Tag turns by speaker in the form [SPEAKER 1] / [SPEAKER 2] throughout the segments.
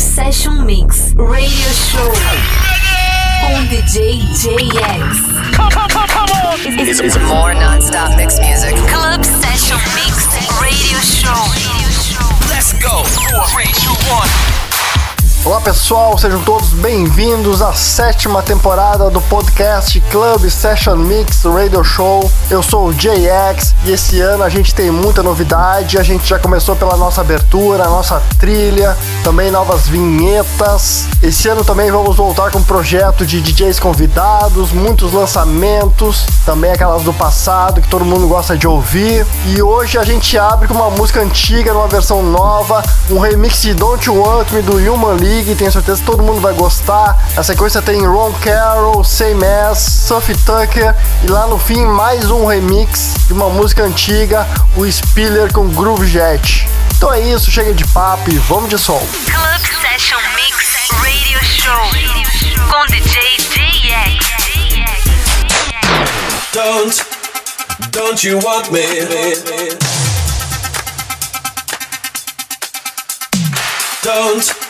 [SPEAKER 1] Session Mix Radio Show on DJ JX.
[SPEAKER 2] Come, come, come, come on!
[SPEAKER 3] It's, it's more non-stop mix music.
[SPEAKER 1] Club Session Mix Radio Show.
[SPEAKER 2] Let's go! Four, three, two, one.
[SPEAKER 4] Olá pessoal, sejam todos bem-vindos à sétima temporada do podcast Club Session Mix Radio Show. Eu sou o JX e esse ano a gente tem muita novidade. A gente já começou pela nossa abertura, nossa trilha, também novas vinhetas. Esse ano também vamos voltar com um projeto de DJs convidados, muitos lançamentos, também aquelas do passado que todo mundo gosta de ouvir. E hoje a gente abre com uma música antiga numa versão nova, um remix de Don't You Want Me do Human League League, tenho certeza que todo mundo vai gostar. Na sequência tem Ron Carroll, Same As, Sophie Tucker e lá no fim mais um remix de uma música antiga, o Spiller com Groove Jet. Então é isso, chega de papo e vamos de som.
[SPEAKER 1] Club Session Mix Radio Show com DJ JX.
[SPEAKER 5] Don't, don't you want me? Don't,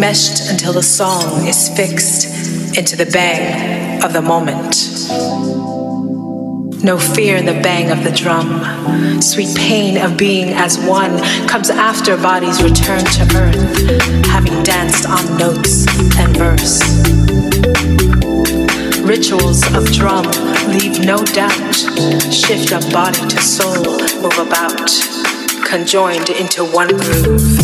[SPEAKER 6] meshed until the song is fixed into the bang of the moment. No fear in the bang of the drum. Sweet pain of being as one comes after bodies return to earth, having danced on notes and verse. Rituals of drum leave no doubt, shift of body to soul, move about, conjoined into one groove.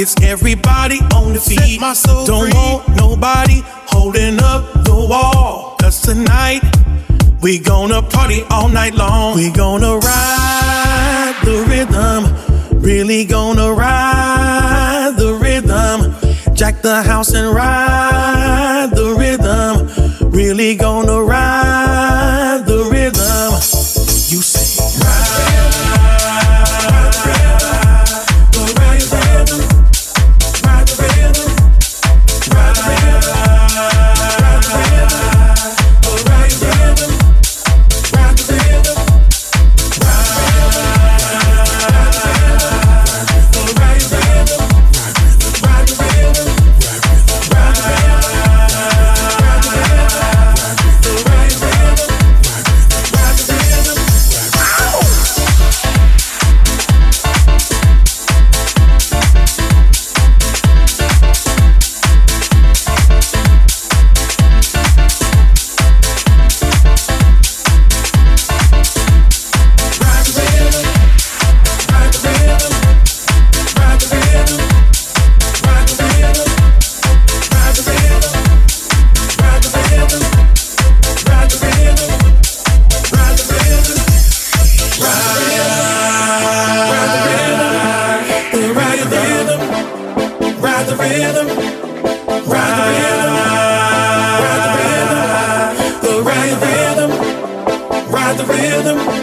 [SPEAKER 7] It's everybody on the feet. Set my soul Don't free. want nobody holding up the wall. Cause tonight, we gonna party all night long. We gonna ride the rhythm. Really gonna ride the rhythm. Jack the house and ride the rhythm.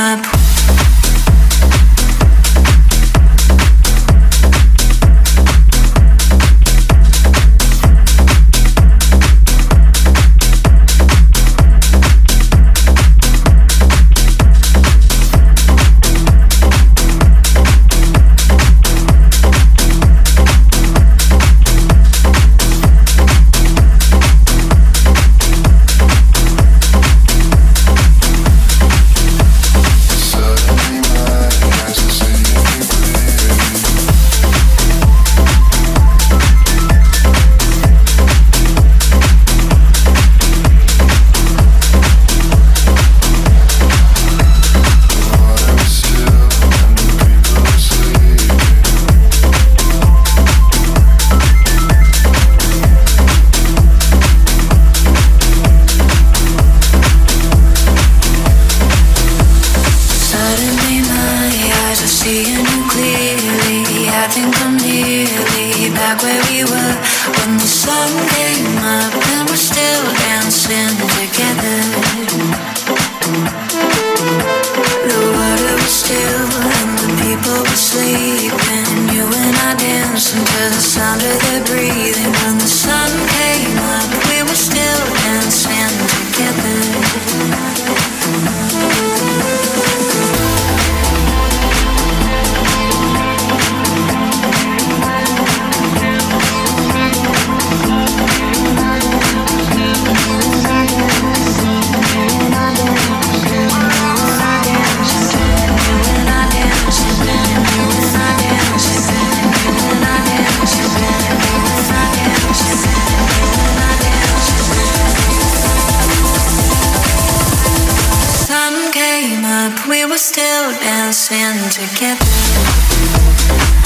[SPEAKER 8] up seeing you clearly. I think I'm nearly back where we were when the sun came up and we're still dancing together. The water was still and the people were sleeping. You and I dancing to the sound of their breathing. When the sun came up, we were still dancing together. dancing together.